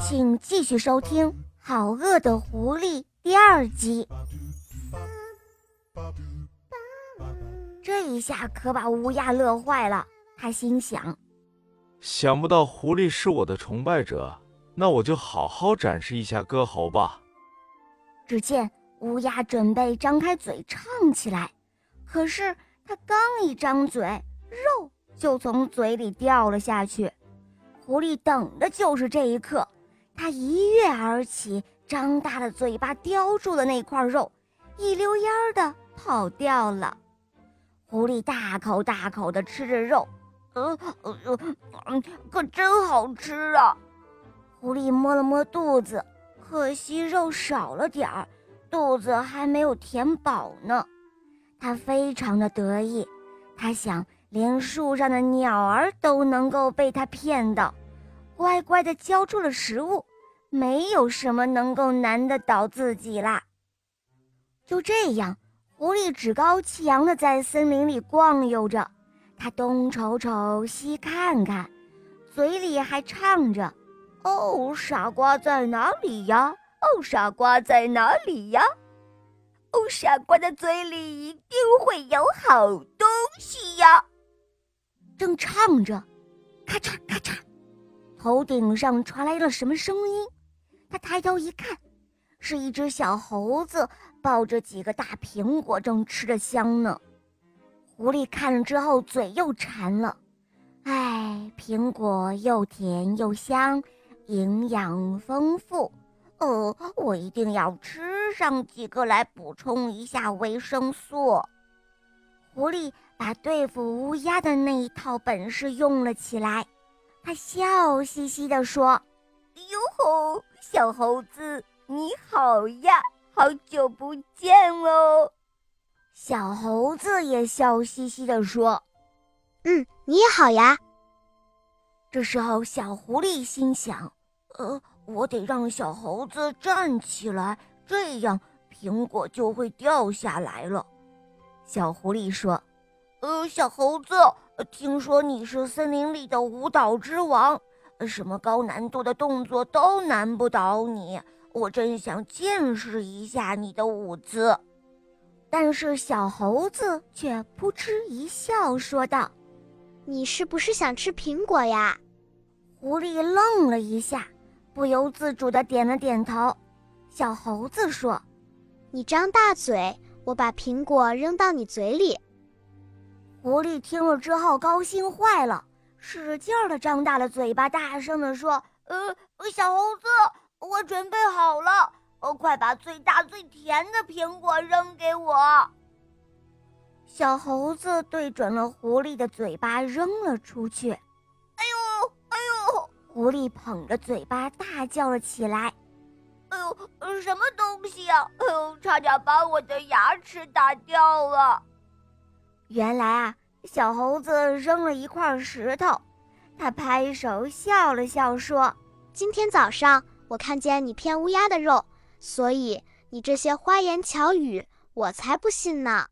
请继续收听《好饿的狐狸》第二集。这一下可把乌鸦乐坏了，他心想：想不到狐狸是我的崇拜者，那我就好好展示一下歌喉吧。只见乌鸦准备张开嘴唱起来，可是它刚一张嘴，肉就从嘴里掉了下去。狐狸等的就是这一刻。他一跃而起，张大了嘴巴叼住了那块肉，一溜烟儿的跑掉了。狐狸大口大口的吃着肉，呃呃呃，可真好吃啊！狐狸摸了摸肚子，可惜肉少了点儿，肚子还没有填饱呢。他非常的得意，他想，连树上的鸟儿都能够被他骗到，乖乖的交出了食物。没有什么能够难得倒自己啦。就这样，狐狸趾高气扬地在森林里逛悠着，它东瞅瞅，西看看，嘴里还唱着：“哦，傻瓜在哪里呀？哦，傻瓜在哪里呀？哦，傻瓜的嘴里一定会有好东西呀！”正唱着，咔嚓咔嚓，头顶上传来了什么声音？他抬头一看，是一只小猴子抱着几个大苹果，正吃着香呢。狐狸看了之后，嘴又馋了。哎，苹果又甜又香，营养丰富。呃，我一定要吃上几个来补充一下维生素。狐狸把对付乌鸦的那一套本事用了起来，他笑嘻嘻地说。哟吼，小猴子，你好呀！好久不见哦。小猴子也笑嘻嘻地说：“嗯，你好呀。”这时候，小狐狸心想：“呃，我得让小猴子站起来，这样苹果就会掉下来了。”小狐狸说：“呃，小猴子，听说你是森林里的舞蹈之王。”什么高难度的动作都难不倒你，我真想见识一下你的舞姿。但是小猴子却扑哧一笑，说道：“你是不是想吃苹果呀？”狐狸愣了一下，不由自主地点了点头。小猴子说：“你张大嘴，我把苹果扔到你嘴里。”狐狸听了之后高兴坏了。使劲儿的张大了嘴巴，大声的说：“呃，小猴子，我准备好了，呃，快把最大最甜的苹果扔给我。”小猴子对准了狐狸的嘴巴扔了出去。哎呦，哎呦！狐狸捧着嘴巴大叫了起来：“哎呦，什么东西呀？哎呦，差点把我的牙齿打掉了！”原来啊。小猴子扔了一块石头，他拍手笑了笑说：“今天早上我看见你骗乌鸦的肉，所以你这些花言巧语，我才不信呢。”